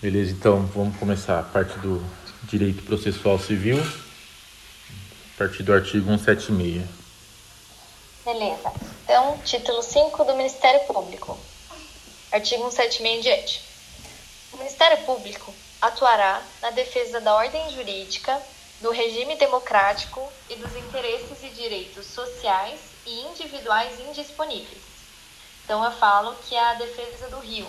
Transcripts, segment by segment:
Beleza, então vamos começar a parte do direito processual civil, a partir do artigo 176. Beleza. Então, título 5 do Ministério Público. Artigo 176 em diante. O Ministério Público atuará na defesa da ordem jurídica, do regime democrático e dos interesses e direitos sociais e individuais indisponíveis. Então, eu falo que é a defesa do Rio,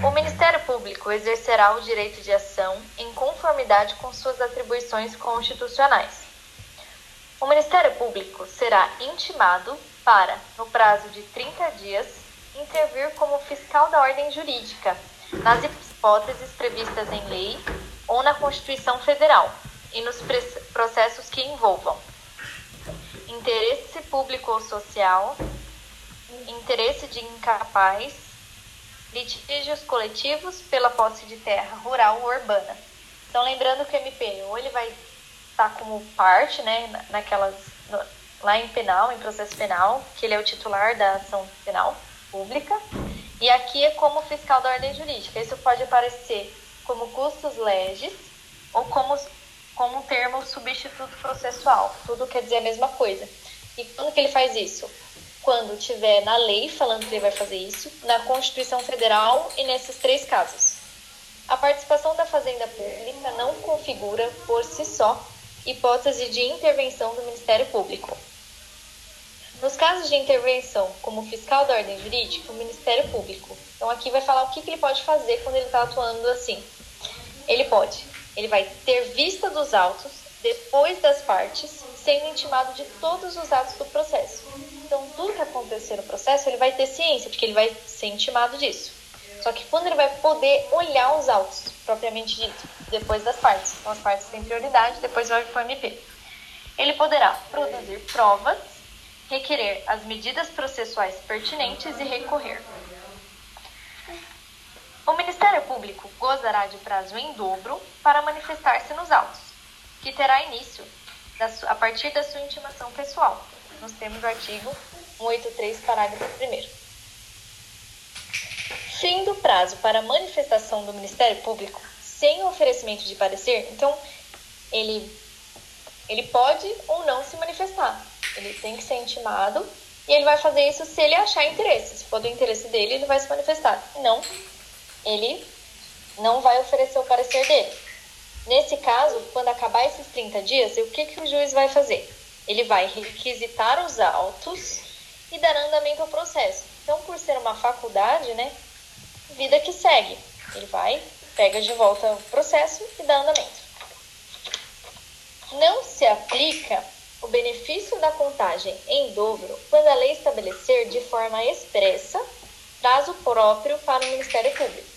o Ministério Público exercerá o direito de ação em conformidade com suas atribuições constitucionais. O Ministério Público será intimado para, no prazo de 30 dias, intervir como fiscal da ordem jurídica, nas hipóteses previstas em lei ou na Constituição Federal e nos processos que envolvam interesse público ou social, interesse de incapaz, litígios coletivos pela posse de terra rural ou urbana. Então, lembrando que o MP ou ele vai estar tá como parte, né, naquelas lá em penal, em processo penal, que ele é o titular da ação penal pública, e aqui é como fiscal da ordem jurídica. Isso pode aparecer como custos legis ou como como termo substituto processual. Tudo quer dizer a mesma coisa. E quando que ele faz isso? Quando tiver na lei falando que ele vai fazer isso, na Constituição Federal e nesses três casos. A participação da Fazenda Pública não configura, por si só, hipótese de intervenção do Ministério Público. Nos casos de intervenção, como fiscal da ordem jurídica, o Ministério Público. Então, aqui vai falar o que, que ele pode fazer quando ele está atuando assim. Ele pode, ele vai ter vista dos autos depois das partes, sendo intimado de todos os atos do processo. Então, tudo que acontecer no processo, ele vai ter ciência, porque ele vai ser intimado disso. Só que quando ele vai poder olhar os autos, propriamente dito, depois das partes. Então, as partes têm prioridade, depois vai para o MP. Ele poderá produzir provas, requerer as medidas processuais pertinentes e recorrer. O Ministério Público gozará de prazo em dobro para manifestar-se nos autos, que terá início a partir da sua intimação pessoal, nos termos do artigo 183, parágrafo 1. Fim do prazo para manifestação do Ministério Público sem oferecimento de parecer, então ele, ele pode ou não se manifestar. Ele tem que ser intimado e ele vai fazer isso se ele achar interesse. Se for do interesse dele, ele vai se manifestar. Não, ele não vai oferecer o parecer dele. Nesse caso, quando acabar esses 30 dias, o que, que o juiz vai fazer? ele vai requisitar os autos e dar andamento ao processo. Então, por ser uma faculdade, né, vida que segue. Ele vai, pega de volta o processo e dá andamento. Não se aplica o benefício da contagem em dobro quando a lei estabelecer de forma expressa prazo próprio para o Ministério Público.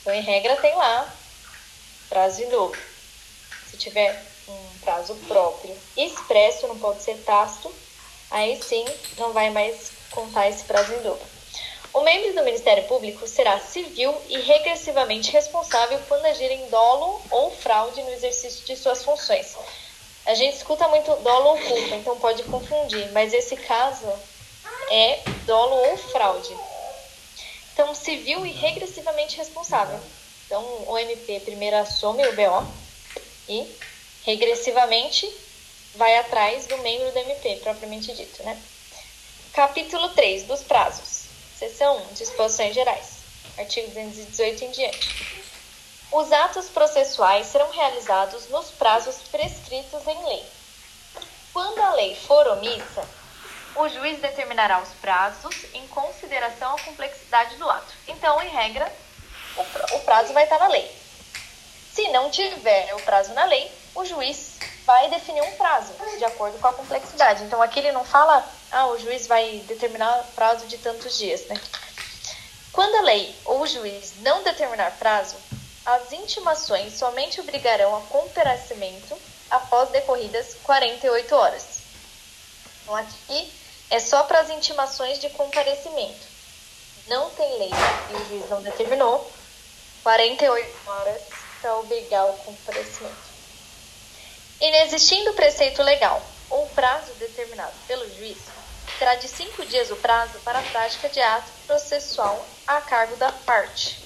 Então, em regra, tem lá prazo dobro. Se tiver um prazo próprio expresso, não pode ser tácito, aí sim não vai mais contar esse prazo em dobro. O membro do Ministério Público será civil e regressivamente responsável quando agir em dolo ou fraude no exercício de suas funções. A gente escuta muito dolo ou culpa, então pode confundir, mas esse caso é dolo ou fraude. Então, civil e regressivamente responsável. Então, o MP primeiro assume o BO e regressivamente vai atrás do membro do MP, propriamente dito, né? Capítulo 3 dos prazos. Seção 1, disposições gerais. Artigo 218 em diante. Os atos processuais serão realizados nos prazos prescritos em lei. Quando a lei for omissa, o juiz determinará os prazos em consideração à complexidade do ato. Então, em regra, o prazo vai estar na lei. Se não tiver o prazo na lei, o juiz vai definir um prazo de acordo com a complexidade. Então aqui ele não fala, ah, o juiz vai determinar prazo de tantos dias, né? Quando a lei ou o juiz não determinar prazo, as intimações somente obrigarão a comparecimento após decorridas 48 horas. Então aqui é só para as intimações de comparecimento. Não tem lei e o juiz não determinou 48 horas para obrigar o comparecimento. Inexistindo preceito legal ou prazo determinado pelo juiz, terá de cinco dias o prazo para a prática de ato processual a cargo da parte.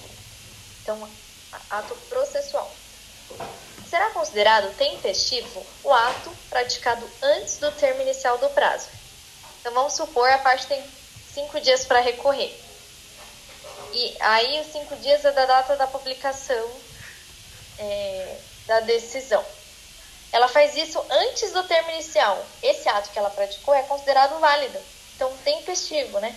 Então, ato processual. Será considerado tempestivo o ato praticado antes do termo inicial do prazo. Então, vamos supor a parte tem cinco dias para recorrer. E aí, os cinco dias é da data da publicação é, da decisão. Ela faz isso antes do termo inicial. Esse ato que ela praticou é considerado válido. Então, tempestivo, né?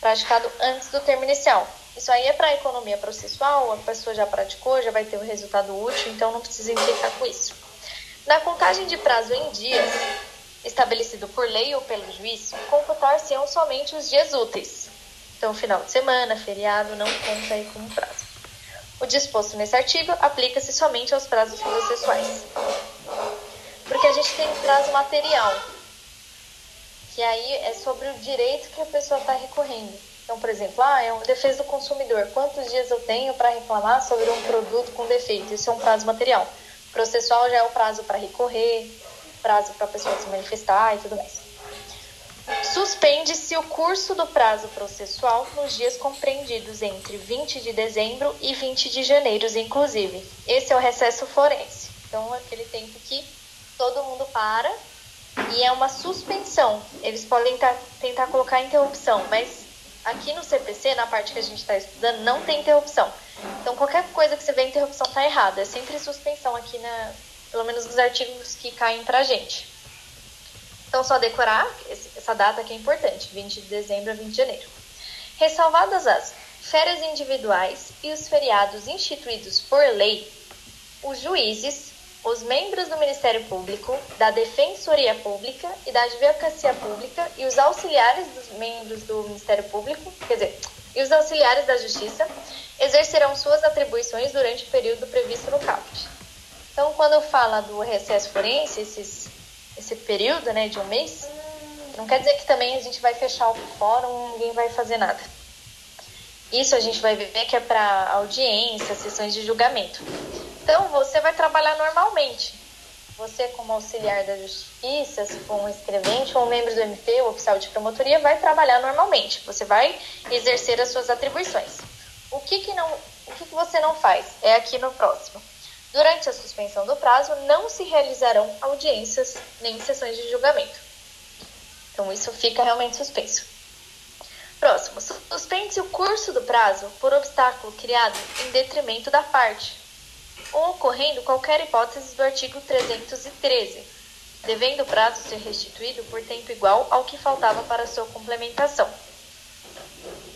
Praticado antes do termo inicial. Isso aí é para economia processual, a pessoa já praticou, já vai ter um resultado útil, então não precisa implicar com isso. Na contagem de prazo em dias, estabelecido por lei ou pelo juiz, computar-se-ão somente os dias úteis. Então, final de semana, feriado, não conta aí como prazo. O disposto nesse artigo aplica-se somente aos prazos processuais. Porque a gente tem prazo material, que aí é sobre o direito que a pessoa está recorrendo. Então, por exemplo, ah, é uma defesa do consumidor. Quantos dias eu tenho para reclamar sobre um produto com defeito? Isso é um prazo material. Processual já é o prazo para recorrer, prazo para a pessoa se manifestar e tudo mais. Suspende-se o curso do prazo processual nos dias compreendidos entre 20 de dezembro e 20 de janeiro, inclusive. Esse é o recesso forense. Então, aquele tempo que todo mundo para e é uma suspensão. Eles podem tentar colocar interrupção, mas Aqui no CPC, na parte que a gente está estudando, não tem interrupção. Então, qualquer coisa que você vê interrupção está errada. É sempre suspensão aqui, na, pelo menos nos artigos que caem para a gente. Então, só decorar essa data que é importante, 20 de dezembro a 20 de janeiro. Ressalvadas as férias individuais e os feriados instituídos por lei, os juízes os membros do Ministério Público, da Defensoria Pública e da Advocacia Pública e os auxiliares dos membros do Ministério Público, quer dizer, e os auxiliares da Justiça, exercerão suas atribuições durante o período previsto no caput. Então, quando fala do recesso forense, esses, esse período né, de um mês, não quer dizer que também a gente vai fechar o fórum ninguém vai fazer nada. Isso a gente vai ver que é para audiência, sessões de julgamento. Então, você vai trabalhar normalmente. Você, como auxiliar da justiça, se for um escrevente ou um membro do MP, ou oficial de promotoria, vai trabalhar normalmente. Você vai exercer as suas atribuições. O que, que, não, o que, que você não faz? É aqui no próximo. Durante a suspensão do prazo, não se realizarão audiências nem sessões de julgamento. Então, isso fica realmente suspenso. Próximo. Suspende-se o curso do prazo por obstáculo criado em detrimento da parte, ou ocorrendo qualquer hipótese do artigo 313, devendo o prazo ser restituído por tempo igual ao que faltava para sua complementação.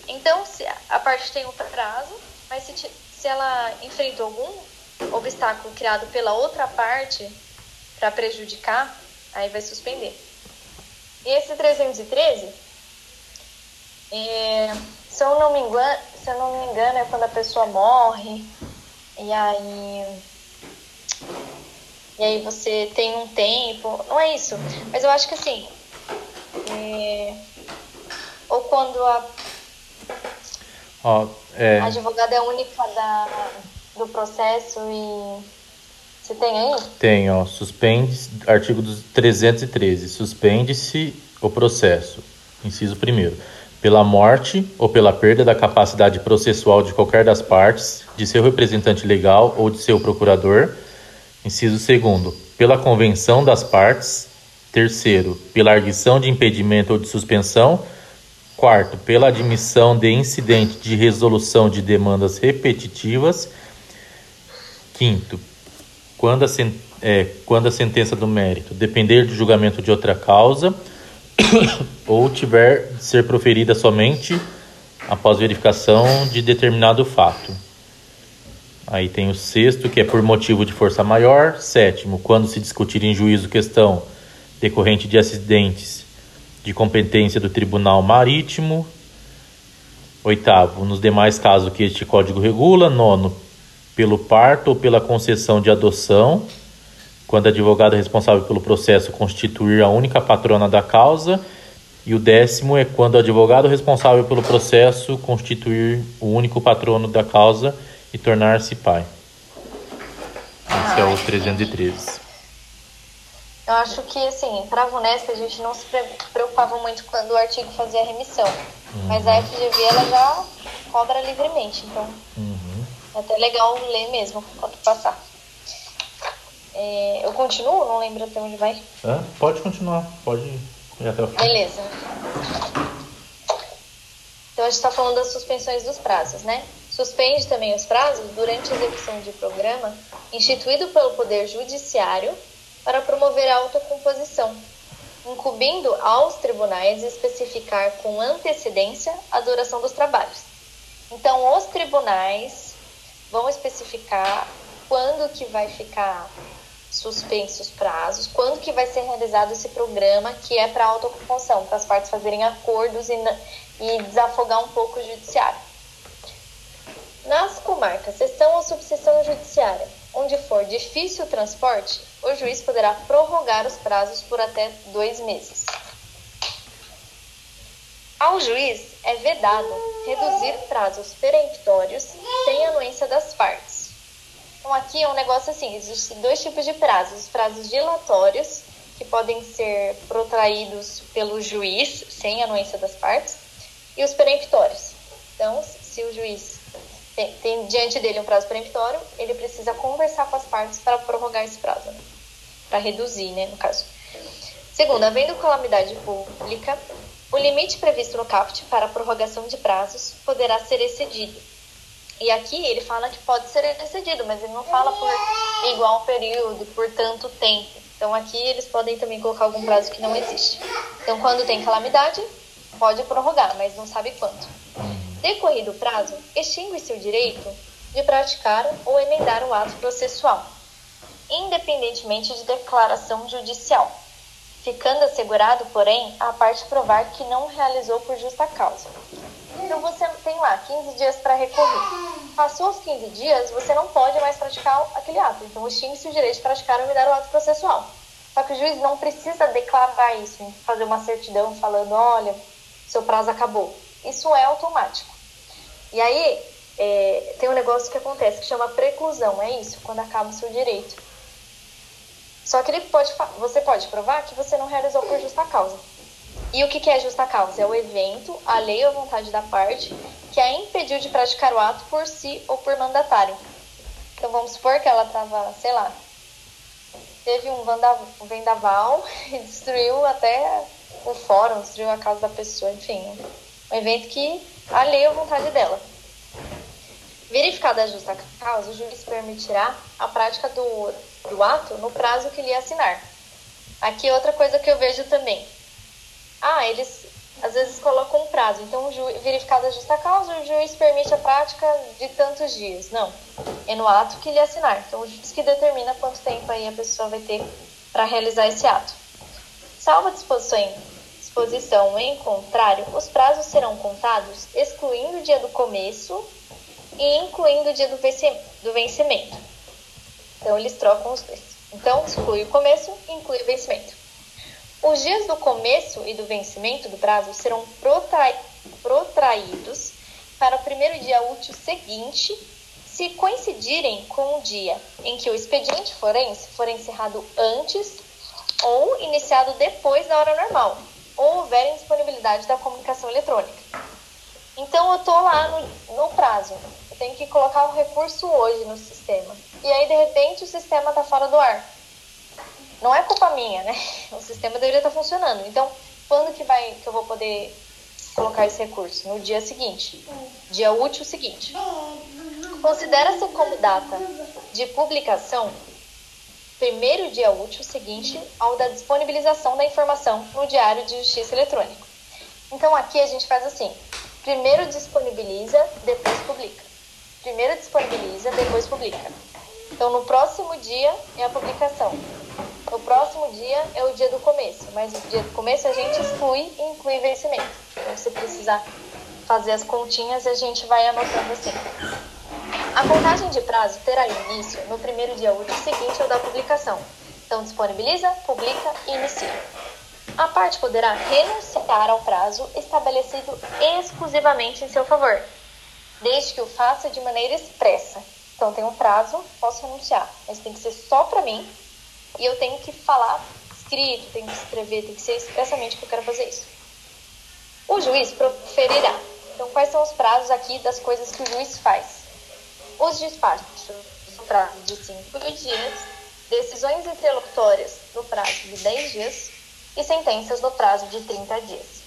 Então, se a parte tem um prazo, mas se, se ela enfrentou algum obstáculo criado pela outra parte para prejudicar, aí vai suspender. E esse 313, é, se, eu não me engano, se eu não me engano, é quando a pessoa morre e aí. E aí você tem um tempo. Não é isso. Mas eu acho que assim. É, ou quando a. Ó, é... A advogada é única da, do processo e. Você tem aí? Tem, ó. Suspende. Artigo 313. Suspende-se o processo. Inciso primeiro pela morte ou pela perda da capacidade processual de qualquer das partes, de seu representante legal ou de seu procurador. Inciso segundo, pela convenção das partes. Terceiro, pela arguição de impedimento ou de suspensão. Quarto, pela admissão de incidente de resolução de demandas repetitivas. Quinto, quando a, é, quando a sentença do mérito depender do julgamento de outra causa ou tiver de ser proferida somente após verificação de determinado fato. Aí tem o sexto, que é por motivo de força maior. Sétimo, quando se discutir em juízo questão decorrente de acidentes de competência do Tribunal Marítimo. Oitavo, nos demais casos que este código regula. Nono, pelo parto ou pela concessão de adoção quando a advogada responsável pelo processo constituir a única patrona da causa, e o décimo é quando o advogado responsável pelo processo constituir o único patrono da causa e tornar-se pai. Esse é o 313. Eu acho que, assim, para a VUNESP a gente não se preocupava muito quando o artigo fazia remissão. Uhum. Mas a FGV ela já cobra livremente, então. Uhum. Até legal ler mesmo quando passar. É, eu continuo? Não lembro até onde vai. É, pode continuar, pode ir até o fim. Beleza. Então a gente está falando das suspensões dos prazos, né? Suspende também os prazos durante a execução de programa instituído pelo Poder Judiciário para promover a autocomposição, incumbindo aos tribunais especificar com antecedência a duração dos trabalhos. Então, os tribunais vão especificar quando que vai ficar suspensos os prazos, quando que vai ser realizado esse programa que é para autocomposição, para as partes fazerem acordos e, e desafogar um pouco o judiciário. Nas comarcas, sessão ou subseção judiciária, onde for difícil o transporte, o juiz poderá prorrogar os prazos por até dois meses. Ao juiz é vedado reduzir prazos peremptórios sem anuência das partes. Então, aqui é um negócio assim: existem dois tipos de prazos: os prazos dilatórios, que podem ser protraídos pelo juiz sem anuência das partes, e os peremptórios. Então, se o juiz tem, tem, diante dele um prazo peremptório, ele precisa conversar com as partes para prorrogar esse prazo, né? para reduzir, né, no caso. Segundo, havendo calamidade pública, o limite previsto no CAPT para prorrogação de prazos poderá ser excedido. E aqui ele fala que pode ser excedido, mas ele não fala por igual período, por tanto tempo. Então aqui eles podem também colocar algum prazo que não existe. Então quando tem calamidade, pode prorrogar, mas não sabe quanto. Decorrido o prazo, extingue-se o direito de praticar ou emendar o ato processual, independentemente de declaração judicial, ficando assegurado, porém, a parte provar que não realizou por justa causa. Então você tem lá 15 dias para recorrer. Passou os 15 dias, você não pode mais praticar aquele ato. Então extingue-se o direito de praticar ou emendar o ato processual. Só que o juiz não precisa declarar isso, fazer uma certidão falando, olha, seu prazo acabou. Isso é automático. E aí, é, tem um negócio que acontece que chama preclusão, é isso, quando acaba o seu direito. Só que ele pode, você pode provar que você não realizou por justa causa. E o que, é justa causa? É o evento, a lei ou vontade da parte que a impediu de praticar o ato por si ou por mandatário. Então vamos supor que ela estava, sei lá, teve um, vendaval e destruiu até o fórum, destruiu a casa da pessoa, enfim. Um evento que alheio à vontade dela. Verificada a justa causa, o juiz permitirá a prática do, do ato no prazo que lhe assinar. Aqui outra coisa que eu vejo também. Ah, eles às vezes colocam um prazo. Então, verificada a justa causa, o juiz permite a prática de tantos dias. Não, é no ato que lhe assinar. Então, o juiz que determina quanto tempo aí a pessoa vai ter para realizar esse ato. Salvo disposição disposição em contrário, os prazos serão contados excluindo o dia do começo e incluindo o dia do vencimento. Então, eles trocam os dois. Então, exclui o começo e inclui o vencimento. Os dias do começo e do vencimento do prazo serão protraídos para o primeiro dia útil seguinte, se coincidirem com o dia em que o expediente forense for encerrado antes ou iniciado depois da hora normal, ou houver indisponibilidade da comunicação eletrônica. Então, eu estou lá no, no prazo, tenho que colocar o recurso hoje no sistema. E aí, de repente, o sistema está fora do ar. Não é culpa minha, né? O sistema deveria estar tá funcionando. Então, quando que, vai, que eu vou poder colocar esse recurso? No dia seguinte, dia útil seguinte. Considera-se como data de publicação primeiro dia útil seguinte ao da disponibilização da informação no Diário de Justiça Eletrônico. Então aqui a gente faz assim: primeiro disponibiliza, depois publica. Primeiro disponibiliza, depois publica. Então no próximo dia é a publicação. No próximo dia é o dia do começo, mas o dia do começo a gente exclui e inclui vencimento. Então se precisar fazer as continhas, a gente vai anotando assim. A contagem de prazo terá início no primeiro dia útil seguinte ao da publicação. Então, disponibiliza, publica e inicia. A parte poderá renunciar ao prazo estabelecido exclusivamente em seu favor, desde que o faça de maneira expressa. Então, tem um prazo, posso renunciar, mas tem que ser só para mim e eu tenho que falar escrito, tenho que escrever, tem que ser expressamente que eu quero fazer isso. O juiz proferirá. Então, quais são os prazos aqui das coisas que o juiz faz? os despachos no prazo de 5 dias, decisões interlocutórias no prazo de 10 dias e sentenças no prazo de 30 dias.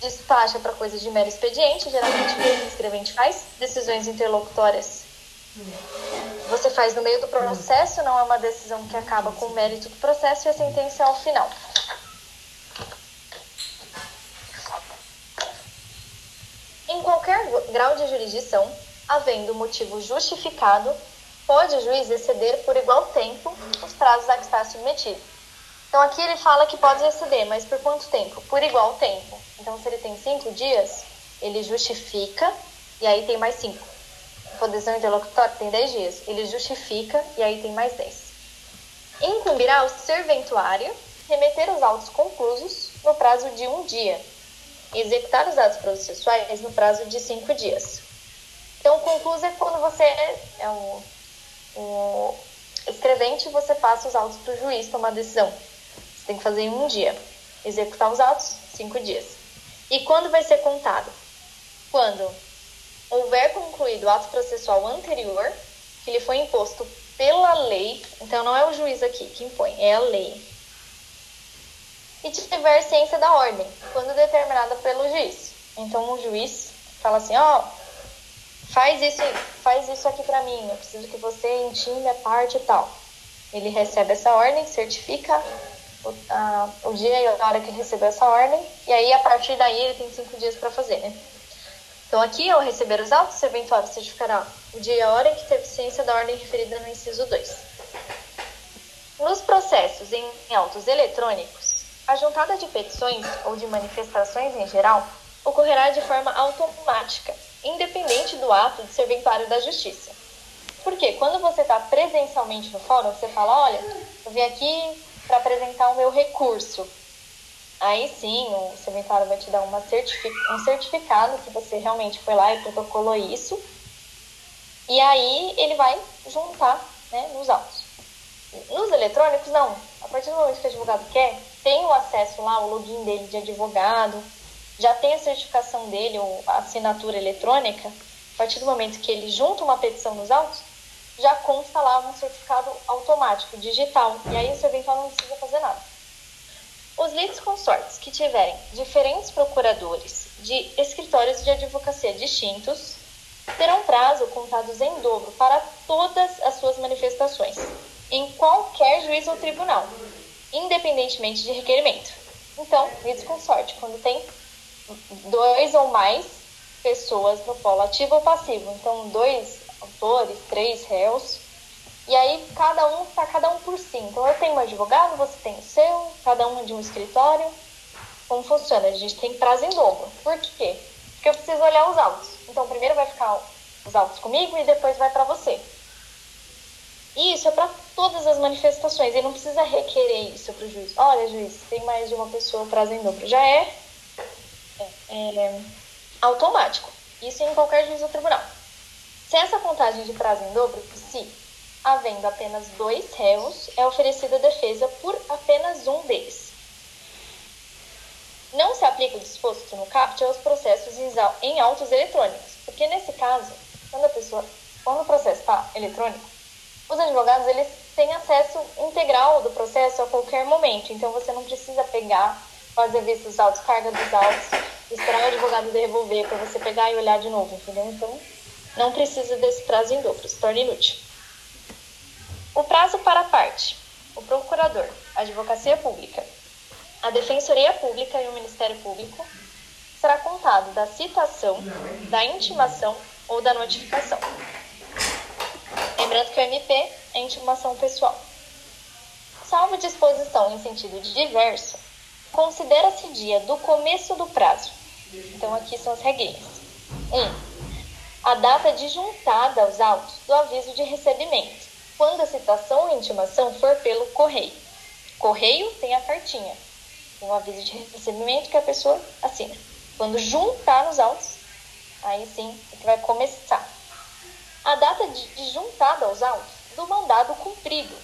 Despacha para coisas de mero expediente, geralmente o escrevente faz, decisões interlocutórias você faz no meio do processo, não é uma decisão que acaba com o mérito do processo e a sentença é ao final. Em qualquer grau de jurisdição, havendo motivo justificado, pode o juiz exceder por igual tempo os prazos a que está submetido. Então aqui ele fala que pode exceder, mas por quanto tempo? Por igual tempo. Então se ele tem cinco dias, ele justifica e aí tem mais cinco. Condição interlocutória tem 10 dias. Ele justifica e aí tem mais 10. Incumbirá o serventuário remeter os autos conclusos no prazo de um dia e executar os atos processuais no prazo de cinco dias. Então, concluso é quando você é o, o escrevente você passa os autos para o juiz tomar decisão. Você tem que fazer em um dia. Executar os autos, cinco dias. E quando vai ser contado? Quando houver concluído o ato processual anterior, que lhe foi imposto pela lei, então não é o juiz aqui que impõe, é a lei. E tiver ciência da ordem, quando determinada pelo juiz. Então o juiz fala assim, ó, oh, faz isso, faz isso aqui para mim, eu preciso que você intime a parte e tal. Ele recebe essa ordem, certifica a, o dia e a hora que ele recebeu essa ordem, e aí a partir daí ele tem cinco dias para fazer, né? Então, aqui, ao receber os autos, o eventuário certificará o dia e a hora em que teve ciência da ordem referida no inciso 2. Nos processos em autos eletrônicos, a juntada de petições ou de manifestações em geral ocorrerá de forma automática, independente do ato de serventuário da justiça. Porque quando você está presencialmente no fórum, você fala, olha, eu vim aqui para apresentar o meu recurso. Aí sim, o serventuário vai te dar um certificado que você realmente foi lá e protocolou isso. E aí ele vai juntar né, nos autos. Nos eletrônicos, não. A partir do momento que o advogado quer, tem o acesso lá, o login dele de advogado, já tem a certificação dele, ou a assinatura eletrônica. A partir do momento que ele junta uma petição nos autos, já consta lá um certificado automático, digital. E aí o serventuário não precisa fazer nada. Os litisconsortes que tiverem diferentes procuradores de escritórios de advocacia distintos terão prazo contados em dobro para todas as suas manifestações, em qualquer juiz ou tribunal, independentemente de requerimento. Então, litisconsorte, quando tem dois ou mais pessoas no polo ativo ou passivo, então dois autores, três réus, e aí cada um tá cada um por si. Então eu tenho um advogado, você tem o seu, cada um de um escritório. Como funciona? A gente tem prazo em dobro. Por quê? Porque eu preciso olhar os autos. Então primeiro vai ficar os autos comigo e depois vai para você. E isso é para todas as manifestações. Ele não precisa requerer isso para o juiz. Olha, juiz, tem mais de uma pessoa prazo em dobro. Já é, é, é automático. Isso em qualquer juiz ou tribunal. Se essa contagem de prazo em dobro, se havendo apenas dois réus, é oferecida defesa por apenas um deles. Não se aplica o disposto no CAPT aos processos em autos eletrônicos, porque nesse caso, quando a pessoa, quando o processo está eletrônico, os advogados eles têm acesso integral do processo a qualquer momento, então você não precisa pegar, fazer vistos autos, carga dos autos, esperar o advogado devolver para você pegar e olhar de novo, entendeu? Então, não precisa desse prazo em dobro, se torna inútil. O prazo para a parte, o procurador, a advocacia pública, a defensoria pública e o Ministério Público será contado da citação, da intimação ou da notificação. Lembrando que o MP é intimação pessoal. Salvo disposição em sentido diverso, considera-se dia do começo do prazo. Então aqui são as regrinhas. 1. Um, a data de juntada aos autos do aviso de recebimento quando a citação ou intimação for pelo correio. Correio tem a cartinha, o aviso de recebimento que a pessoa assina. Quando juntar nos autos, aí sim é que vai começar. A data de juntada aos autos do mandado cumprido,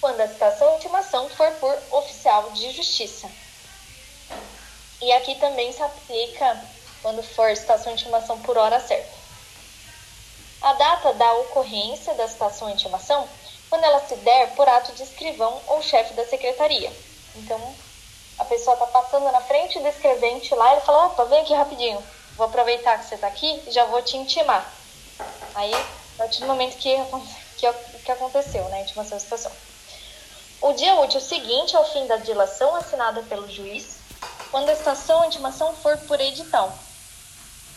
quando a citação ou intimação for por oficial de justiça. E aqui também se aplica quando for citação ou intimação por hora certa. A data da ocorrência da citação e intimação quando ela se der por ato de escrivão ou chefe da secretaria. Então, a pessoa está passando na frente do escrevente lá e ele fala: opa, vem aqui rapidinho, vou aproveitar que você está aqui e já vou te intimar. Aí, a partir do momento que, que, que aconteceu, né, intimação da situação. O dia útil seguinte ao fim da dilação assinada pelo juiz, quando a estação ou intimação for por edital.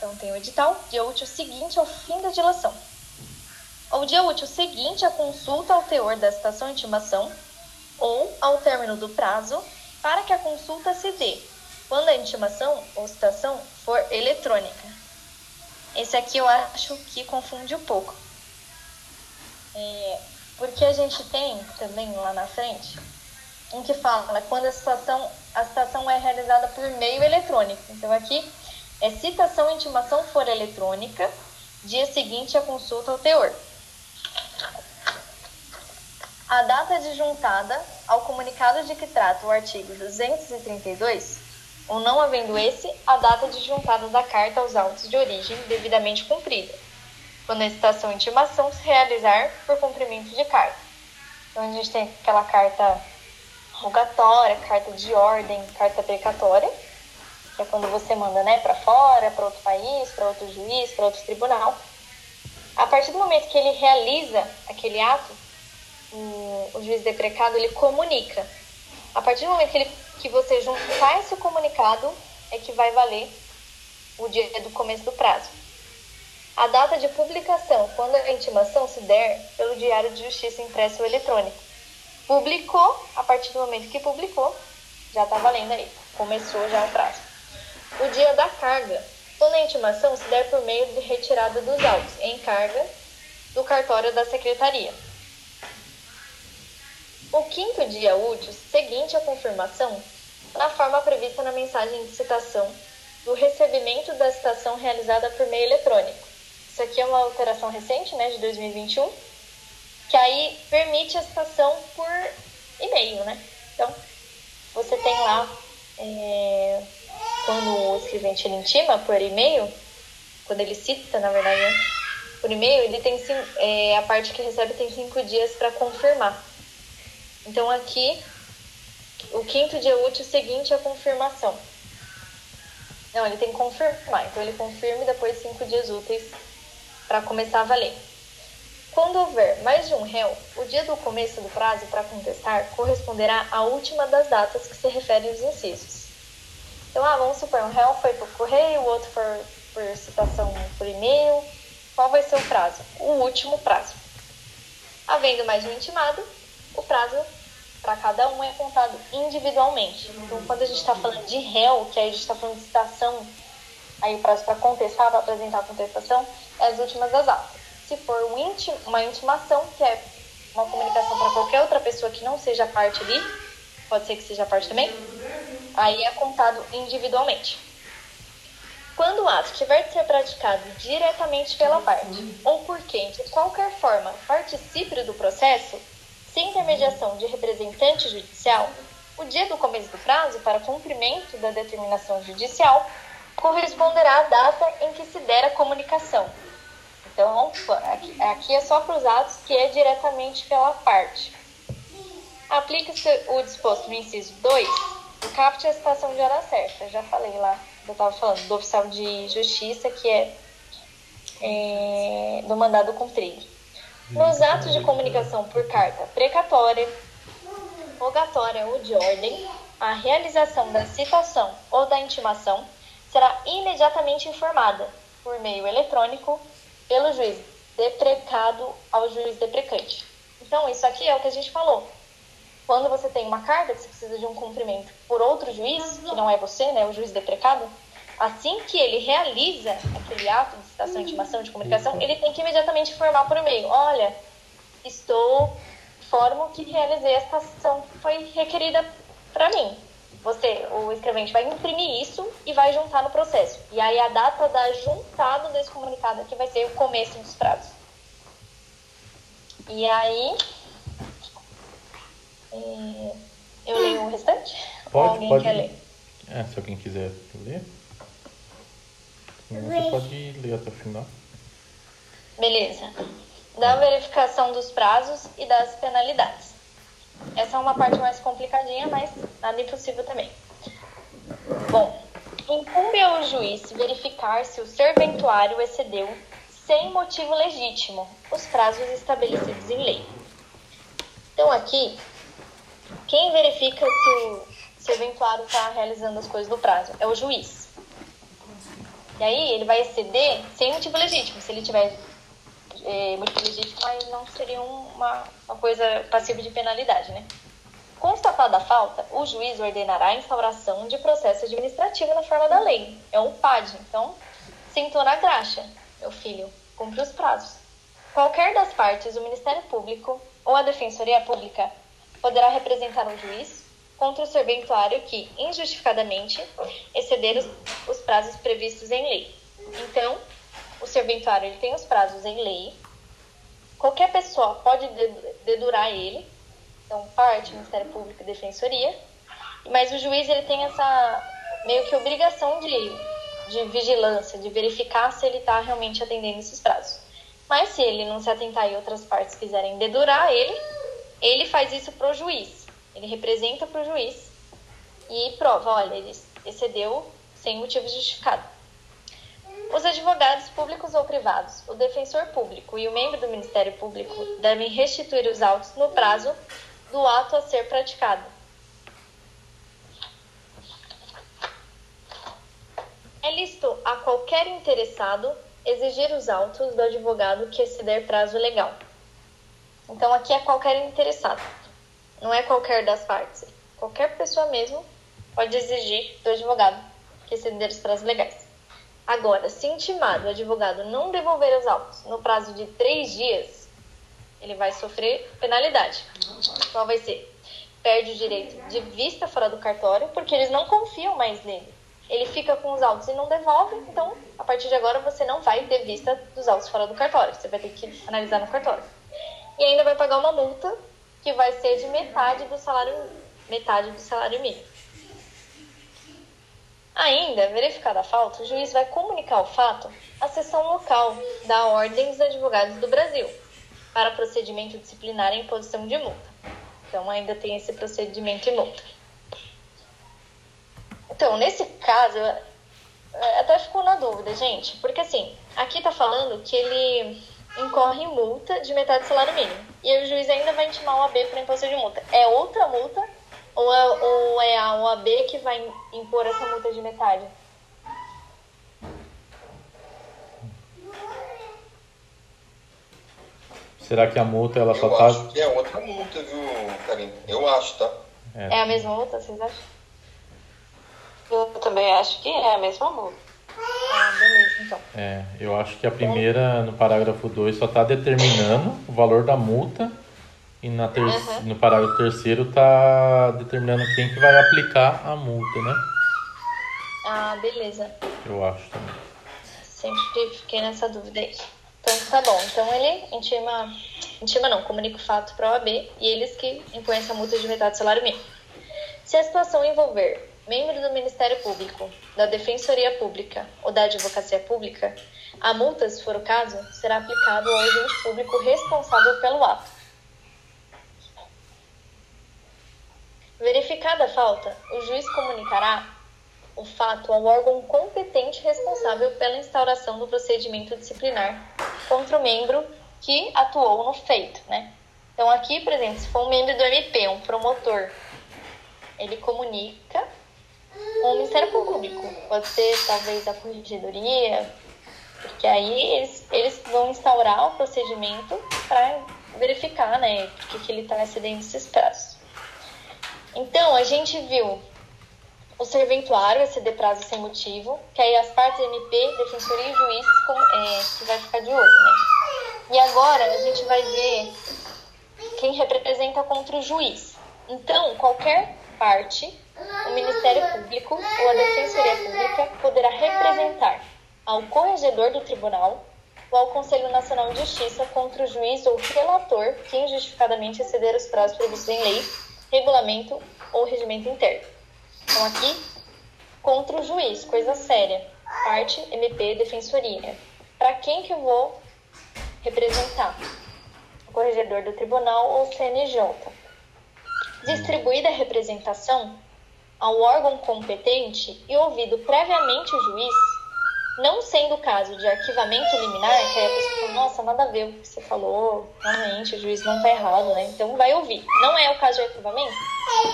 Então, tem o edital, dia útil seguinte ao fim da dilação. Ou dia útil seguinte à consulta ao teor da citação ou intimação, ou ao término do prazo, para que a consulta se dê, quando a intimação ou citação for eletrônica. Esse aqui eu acho que confunde um pouco. É, porque a gente tem também lá na frente um que fala quando a citação, a citação é realizada por meio eletrônico. Então aqui é citação e intimação for eletrônica, dia seguinte a consulta ao teor. A data adjuntada ao comunicado de que trata o artigo 232, ou não havendo esse, a data adjuntada da carta aos autos de origem devidamente cumprida quando a citação e intimação se realizar por cumprimento de carta. Então, a gente tem aquela carta rogatória, carta de ordem, carta precatória, que é quando você manda né, para fora, para outro país, para outro juiz, para outro tribunal. A partir do momento que ele realiza aquele ato, o, o juiz deprecado ele comunica. A partir do momento que, ele, que você juntar esse comunicado, é que vai valer o dia do começo do prazo. A data de publicação, quando a intimação se der pelo Diário de Justiça impresso ou eletrônico. Publicou, a partir do momento que publicou, já está valendo aí, começou já o prazo. O dia da carga, quando a intimação se der por meio de retirada dos autos em carga do cartório da secretaria. O quinto dia útil seguinte à confirmação, na forma prevista na mensagem de citação do recebimento da citação realizada por meio eletrônico isso aqui é uma alteração recente, né, de 2021, que aí permite a citação por e-mail, né? Então, você tem lá, é, quando o escrevente intima por e-mail, quando ele cita, na verdade, né, por e-mail, ele tem é, a parte que recebe tem cinco dias para confirmar. Então, aqui, o quinto dia útil seguinte é a confirmação. Não, ele tem que confirmar. Então, ele confirma e depois cinco dias úteis para começar a valer. Quando houver mais de um réu, o dia do começo do prazo para contestar corresponderá à última das datas que se referem aos incisos. Então, ah, vamos supor, um réu foi por correio, o outro por, por citação por e-mail. Qual vai ser o prazo? O último prazo. Havendo mais um intimado, o prazo para cada um é contado individualmente. Então, quando a gente está falando de réu, que aí a gente está falando de citação, aí o prazo para contestar, para apresentar a contestação, as últimas das aulas. Se for um uma intimação, que é uma comunicação para qualquer outra pessoa que não seja parte ali, pode ser que seja parte também, aí é contado individualmente. Quando o ato tiver de ser praticado diretamente pela parte, ou por quem, de qualquer forma, participe do processo, sem intermediação de representante judicial, o dia do começo do prazo para cumprimento da determinação judicial corresponderá à data em que se der a comunicação, então, aqui, é só para os atos que é diretamente pela parte. Aplica-se o disposto no inciso 2 caput a citação de hora certa. já falei lá, eu estava falando do oficial de justiça, que é, é do mandado cumprido. Nos atos de comunicação por carta precatória, rogatória ou de ordem, a realização da citação ou da intimação será imediatamente informada por meio eletrônico pelo juiz deprecado ao juiz deprecante. Então, isso aqui é o que a gente falou. Quando você tem uma carta que você precisa de um cumprimento por outro juiz, que não é você, né, o juiz deprecado, assim que ele realiza aquele ato de citação, de intimação, de comunicação, ele tem que imediatamente informar por e-mail: olha, estou, formo que realizei esta ação que foi requerida para mim você, o escrevente, vai imprimir isso e vai juntar no processo. E aí a data da juntada desse comunicado aqui vai ser o começo dos prazos. E aí. Eu leio o restante? Pode, Ou alguém pode. quer ler? É, se alguém quiser ler. Você pode ler até o final. Beleza. Da verificação dos prazos e das penalidades. Essa é uma parte mais complicadinha, mas nada impossível também. Bom, incumbe ao juiz verificar se o serventuário excedeu, sem motivo legítimo, os prazos estabelecidos em lei. Então, aqui, quem verifica se o serventuário está realizando as coisas no prazo? É o juiz. E aí, ele vai exceder sem motivo legítimo. Se ele tiver é, motivo legítimo, aí não seria uma, uma coisa passiva de penalidade, né? Constatada a falta, o juiz ordenará a instauração de processo administrativo na forma da lei. É um PAD. Então, sentou na graxa, meu filho, cumpre os prazos. Qualquer das partes, o Ministério Público ou a Defensoria Pública poderá representar um juiz contra o serventuário que, injustificadamente, exceder os, os prazos previstos em lei. Então, o serventuário ele tem os prazos em lei. Qualquer pessoa pode dedurar ele então parte, Ministério Público e Defensoria, mas o juiz ele tem essa meio que obrigação de, de vigilância, de verificar se ele está realmente atendendo esses prazos. Mas se ele não se atentar e outras partes quiserem dedurar ele, ele faz isso para o juiz. Ele representa para o juiz e prova, olha, ele excedeu sem motivo justificado. Os advogados públicos ou privados, o defensor público e o membro do Ministério Público devem restituir os autos no prazo do ato a ser praticado. É lícito a qualquer interessado exigir os autos do advogado que exceder prazo legal. Então, aqui é qualquer interessado, não é qualquer das partes. Qualquer pessoa mesmo pode exigir do advogado que exceder os prazos legais. Agora, se intimado o advogado não devolver os autos no prazo de três dias, ele vai sofrer penalidade. Qual vai ser? Perde o direito de vista fora do cartório, porque eles não confiam mais nele. Ele fica com os autos e não devolve, então a partir de agora você não vai ter vista dos autos fora do cartório. Você vai ter que analisar no cartório. E ainda vai pagar uma multa que vai ser de metade do salário metade do salário mínimo. Ainda, verificada a falta, o juiz vai comunicar o fato à seção local da Ordem dos Advogados do Brasil, para procedimento disciplinar e imposição de multa. Então, ainda tem esse procedimento e multa. Então, nesse caso, até ficou na dúvida, gente, porque assim, aqui tá falando que ele incorre multa de metade do salário mínimo. E aí o juiz ainda vai intimar o AB para imposição de multa. É outra multa ou é, ou é a OAB que vai impor essa multa de metade? Será que a multa ela só eu tá. Acho que é outra multa, viu, Karine? Eu acho, tá? É. é a mesma multa, vocês acham? Eu também acho que é a mesma multa. Ah, beleza, então. É, eu acho que a primeira, no parágrafo 2, só está determinando o valor da multa e na ter... Uhum. no parágrafo terceiro está determinando quem que vai aplicar a multa, né? Ah, beleza. Eu acho também. Sempre fiquei nessa dúvida aí. Então tá bom. Então ele intima, intima não, comunica o fato para a OAB e eles que impõem essa multa de metade do salário mínimo. Se a situação envolver membro do Ministério Público, da Defensoria Pública ou da Advocacia Pública, a multa, se for o caso, será aplicada ao agente público responsável pelo ato. Verificada a falta, o juiz comunicará o fato ao órgão competente responsável pela instauração do procedimento disciplinar contra o membro que atuou no feito, né? Então aqui, por exemplo, se for um membro do MP, um promotor, ele comunica o Ministério Público, pode ser talvez a corregedoria, porque aí eles, eles vão instaurar o procedimento para verificar, né, porque que ele está excedendo esses prazos. Então, a gente viu o serventuário, exceder prazo sem motivo, que aí as partes MP, defensoria e juiz com, é, que vai ficar de olho, né? E agora a gente vai ver quem representa contra o juiz. Então, qualquer parte, o Ministério Público ou a Defensoria Pública poderá representar ao corregedor do tribunal ou ao Conselho Nacional de Justiça contra o juiz ou relator que injustificadamente exceder os prazos previstos em lei, regulamento ou regimento interno. Então, aqui, contra o juiz, coisa séria. Parte MP Defensoria. Para quem que eu vou representar o corregedor do tribunal ou CNJ. Distribuída a representação ao órgão competente e ouvido previamente o juiz, não sendo o caso de arquivamento liminar, que aí a pessoa fala, nossa, nada a ver o que você falou, realmente o juiz não está errado, né? Então vai ouvir. Não é o caso de arquivamento,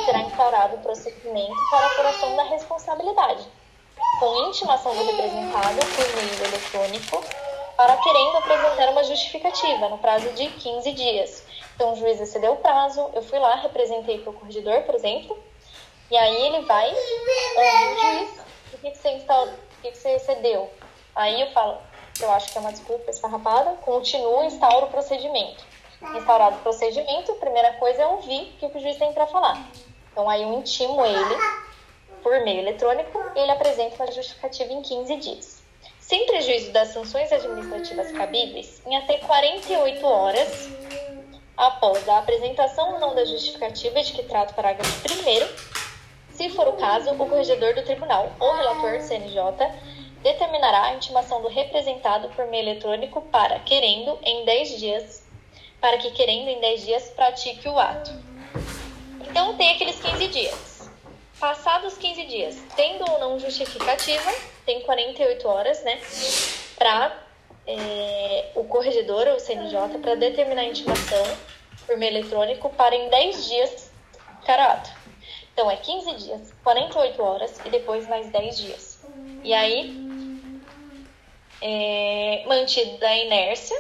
será instaurado o procedimento para apuração da responsabilidade, com intimação do representado por meio eletrônico, para querendo apresentar uma justificativa no prazo de 15 dias. Então o juiz excedeu o prazo, eu fui lá, representei para o corregedor, por exemplo, e aí ele vai, é, o que, que você instaurou? O que, que você excedeu? Aí eu falo, eu acho que é uma desculpa esfarrapada, continuo e instauro o procedimento. Instaurado o procedimento, a primeira coisa é ouvir o que o juiz tem para falar. Então aí eu intimo ele por meio eletrônico e ele apresenta uma justificativa em 15 dias. Sem prejuízo das sanções administrativas cabíveis, em até 48 horas após a apresentação ou não da justificativa de que trata o parágrafo 1 se for o caso, o corregedor do tribunal ou relator CNJ determinará a intimação do representado por meio eletrônico para, querendo, em 10 dias, para que, querendo, em 10 dias, pratique o ato. Então, tem aqueles 15 dias. Passados os 15 dias, tendo ou não justificativa, tem 48 horas, né, para é, o corregedor ou o CNJ para determinar a intimação por meio eletrônico para, em 10 dias, cada ato. Então, é 15 dias, 48 horas e depois mais 10 dias. E aí, é, mantida a inércia,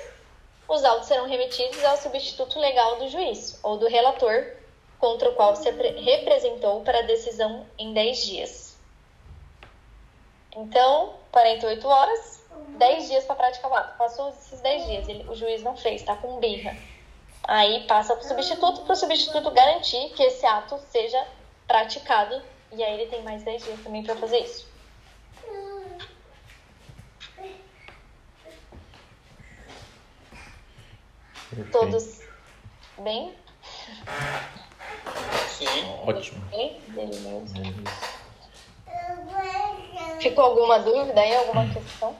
os autos serão remetidos ao substituto legal do juiz ou do relator contra o qual se representou para decisão em 10 dias. Então, 48 horas, 10 dias para praticar o ato. Passou esses 10 dias, ele, o juiz não fez, está com birra. Aí passa para o substituto, para o substituto garantir que esse ato seja praticado. E aí ele tem mais 10 dias também para fazer isso. Perfeito. Todos bem? Sim. Ótimo. Bem? Beleza. Ficou alguma dúvida aí? Alguma questão?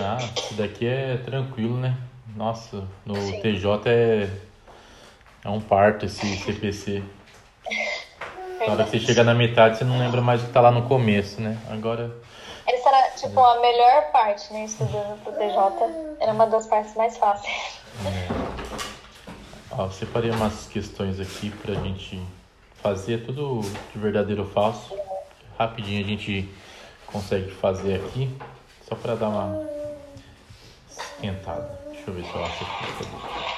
Ah, isso daqui é tranquilo, né? Nossa, no Sim. TJ é é um parto esse CPC. Na hora que você chega na metade, você não lembra mais o que tá lá no começo, né? Agora. Essa era, tipo, a melhor parte, né? Estudando pro TJ. Era uma das partes mais fáceis. É. Ó, eu separei umas questões aqui pra gente fazer tudo de verdadeiro ou falso. Rapidinho a gente consegue fazer aqui. Só pra dar uma esquentada. Deixa eu ver se eu acho aqui.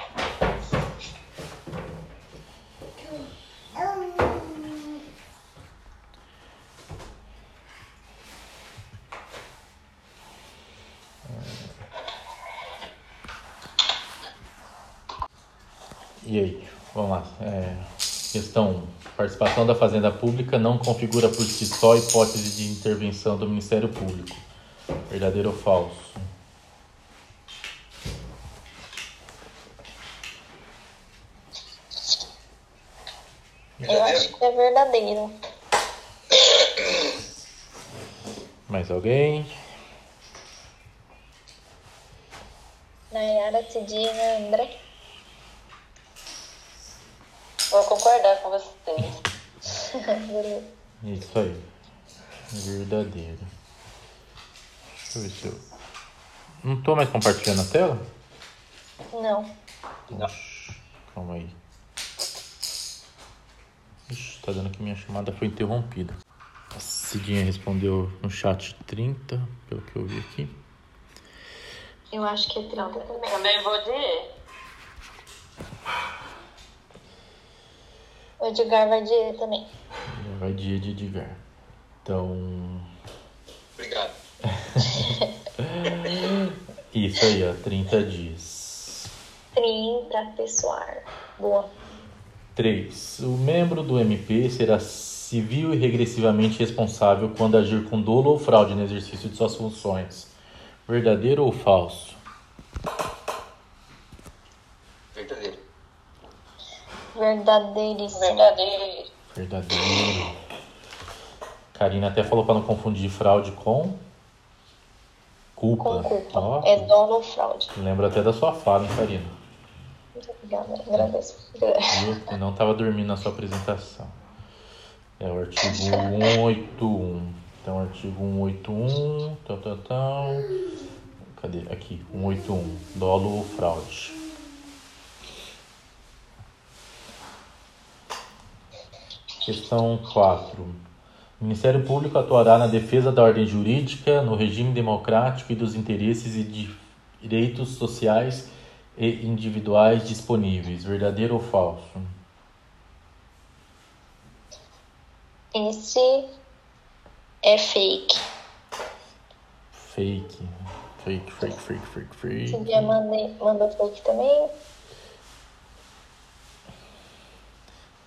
E aí, vamos lá. É, questão: participação da Fazenda Pública não configura por si só hipótese de intervenção do Ministério Público. Verdadeiro ou falso? Eu acho que é verdadeiro. Mais alguém? Nayara Cidina André. Vou concordar com vocês. Isso aí. Verdadeiro. Deixa eu ver se eu. Não tô mais compartilhando a tela? Não. Ixi, calma aí. Ixi, tá dando que minha chamada foi interrompida. A Cidinha respondeu no chat 30, pelo que eu vi aqui. Eu acho que é 30 também. Também vou de O Edgar vai E também. Vai E de Edgar. Então. Obrigado. Isso aí, ó, 30 dias. 30, pessoal. Boa. 3. O membro do MP será civil e regressivamente responsável quando agir com dolo ou fraude no exercício de suas funções. Verdadeiro ou falso? Verdadeiríssimo. Verdadeiro. Verdadeiro. Karina até falou para não confundir fraude com Culpa. com culpa. É dolo ou fraude. Lembra até da sua fala, hein, Karina? Muito obrigada, agradeço. Viu? E não estava dormindo na sua apresentação. É o artigo 181. Então, artigo 181, tal, tal, tal. Cadê? Aqui, 181. Dolo ou fraude. Questão 4. O Ministério Público atuará na defesa da ordem jurídica, no regime democrático e dos interesses e di- direitos sociais e individuais disponíveis. Verdadeiro ou falso? Esse é fake. Fake. Fake, fake, fake, fake, fake. Esse dia mandei, mandou fake também.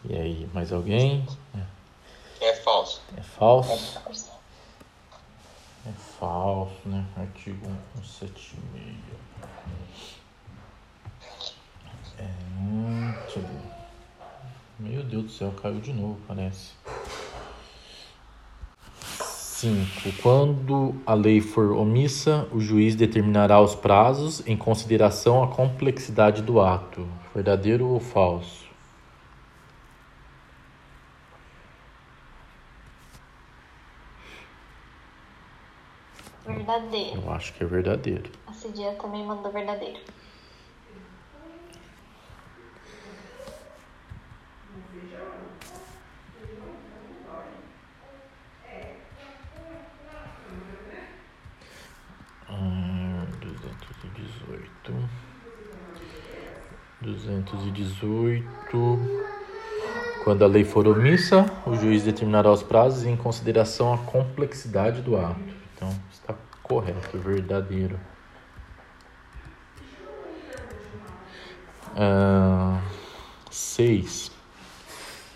E aí, mais alguém? É falso. É falso? falso. É falso, né? Artigo 176. É, deixa eu ver. Meu Deus do céu, caiu de novo, parece. 5. Quando a lei for omissa, o juiz determinará os prazos em consideração à complexidade do ato. Verdadeiro ou falso? Verdadeiro. Eu acho que é verdadeiro. Esse dia também mandou verdadeiro. Hum, 218. 218. Quando a lei for omissa, o juiz determinará os prazos em consideração à complexidade do ato. Então, está correto, verdadeiro. Ah, 6.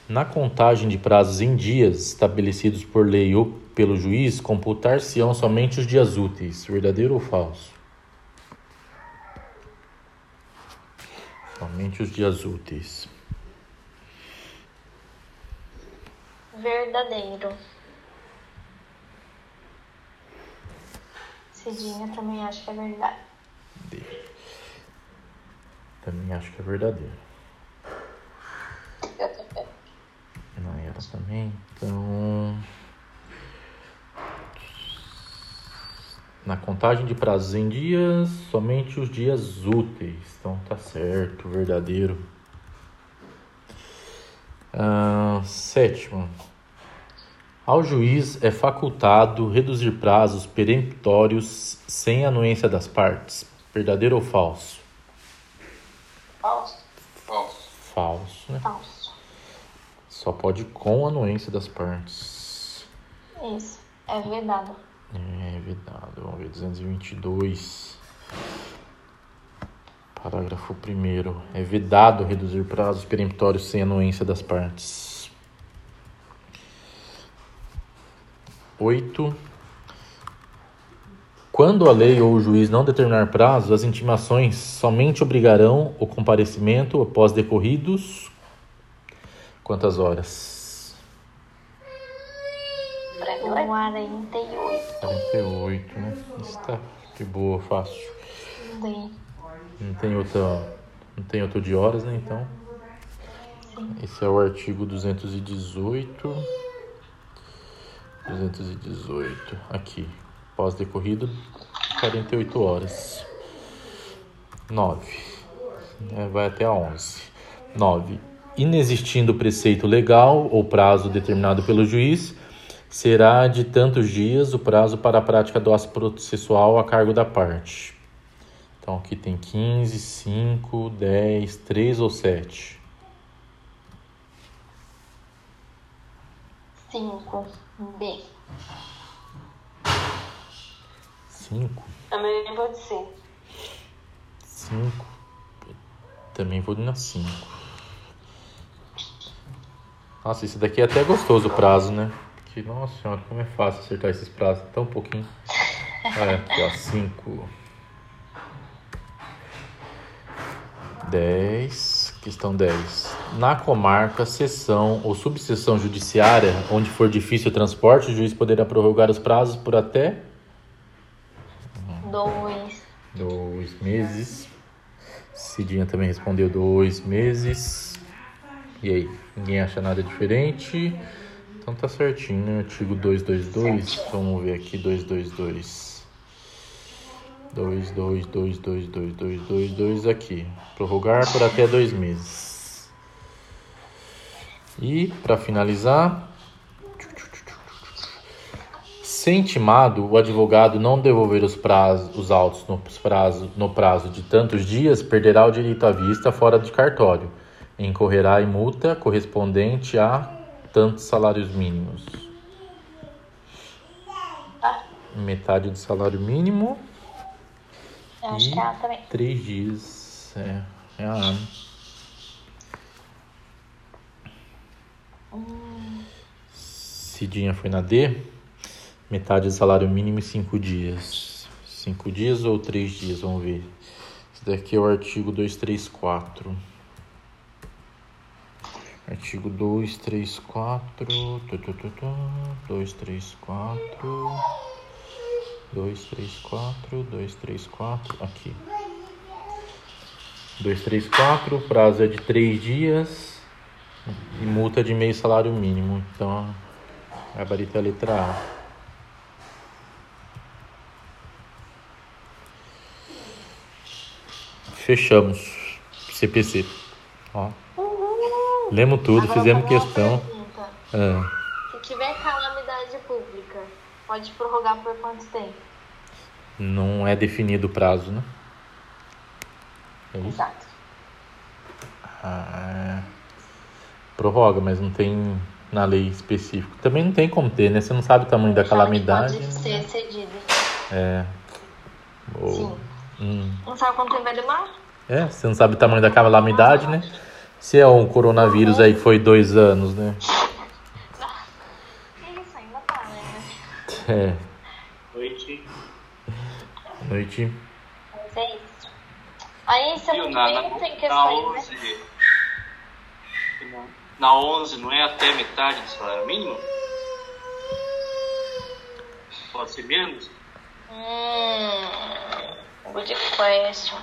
Na contagem de prazos em dias estabelecidos por lei ou pelo juiz, computar-se-ão somente os dias úteis. Verdadeiro ou falso? Somente os dias úteis. Verdadeiro. Cidinha também acho que é verdade. Também acho que é verdadeiro. Eu também. Não era também. Então. Na contagem de prazos em dias, somente os dias úteis. Então tá certo, verdadeiro. Ah, sétimo. Ao juiz é facultado reduzir prazos peremptórios sem anuência das partes. Verdadeiro ou falso? Falso. Falso. Falso, né? Falso. Só pode com anuência das partes. Isso. É vedado. É vedado. Vamos ver, 222. Parágrafo 1 É vedado reduzir prazos peremptórios sem anuência das partes. 8. Quando a lei ou o juiz não determinar prazo, as intimações somente obrigarão o comparecimento após decorridos. Quantas horas? Prêmio é 48. 48, né? Isso tá de boa, fácil. Não tem outra, não tem outro de horas, né? Então, Sim. esse é o artigo 218. 218. Aqui. Pós-decorrido, 48 horas. 9. É, vai até a 11. 9. Inexistindo preceito legal ou prazo determinado pelo juiz, será de tantos dias o prazo para a prática do ato processual a cargo da parte. Então aqui tem 15, 5, 10, 3 ou 7. 5. B. 5? Também pode ser. 5. Também vou na 5. Nossa, esse daqui é até gostoso o prazo, né? Porque, nossa senhora, como é fácil acertar esses prazos. Tão pouquinho. É, aqui ó, 5. 10. Questão 10. Na comarca, seção ou subseção judiciária, onde for difícil o transporte, o juiz poderá prorrogar os prazos por até Dois. Dois meses. Cidinha também respondeu dois meses. E aí, ninguém acha nada diferente? Então tá certinho, né? Artigo 222. Vamos ver aqui, 222. 2, 2, 2, 2, 2, 2, 2, 2 aqui. Prorrogar por até dois meses. E, para finalizar, se intimado, o advogado não devolver os, prazos, os autos no prazo, no prazo de tantos dias, perderá o direito à vista fora de cartório. Incorrerá em multa correspondente a tantos salários mínimos. Metade do salário mínimo eu acho que é ela também. Três dias. É. É a Ana. Hum. Cidinha foi na D. Metade do salário mínimo em cinco dias. Cinco dias ou três dias, vamos ver. Esse daqui é o artigo 234. Artigo 234. 234 dois três quatro dois três quatro aqui. dois três quatro prazo é de três dias e multa de meio salário mínimo. Então, a gabarito é a letra A. fechamos CPC. Ó. Lemos tudo, Agora fizemos questão. É pode prorrogar por quanto tempo? não é definido o prazo, né? É? Exato. Ah, prorroga, mas não tem na lei específico. Também não tem como ter, né? Você não sabe o tamanho da calamidade. Pode ser cedido. É. Ou- Sim. Hum. Não sabe quanto tempo vai demorar? É, você não sabe o tamanho da calamidade, né? Se é um coronavírus aí que foi dois anos, né? Que isso, ainda tá, né? É. Noite. Noite. Mas é isso. Aí, semana Viu, que na, vem na, não tem na questões, 11. né? Na, na 11 não é até metade do salário mínimo? Pode ser menos? Hum, good question.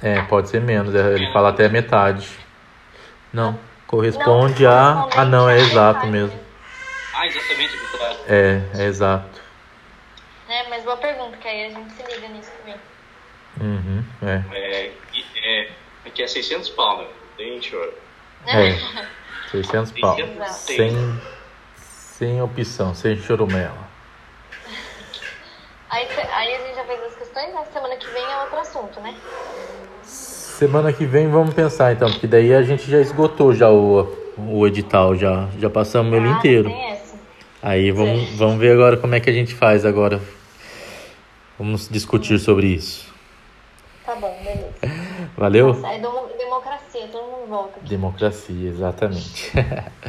É, pode ser menos. é, Ele fala até metade. Não. Corresponde Não, a. Ah, não, é exato mesmo. Ah, exatamente a metade. É, é exato. É, mas boa pergunta, que aí a gente se liga nisso também. Uhum, é. É, é, aqui é 600 pau, né? Tem choro. É. 600 pau. Exato. Sem, sem opção, sem chorumela. Aí, aí a gente já fez as questões, na semana que vem é outro assunto, né? Semana que vem vamos pensar então, porque daí a gente já esgotou já o, o edital, já, já passamos ele Ah, inteiro. Tem essa. Aí vamos, vamos ver agora como é que a gente faz agora. Vamos discutir sobre isso. Tá bom, beleza. Valeu? Nossa, é demo- democracia, todo mundo volta. aqui. Democracia, exatamente.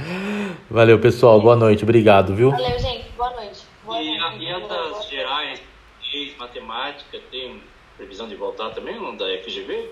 Valeu, pessoal. Boa noite. Obrigado, viu? Valeu, gente. Boa noite. Boa E a, noite. e a gerais, matemática, tem previsão de voltar também, não da FGV?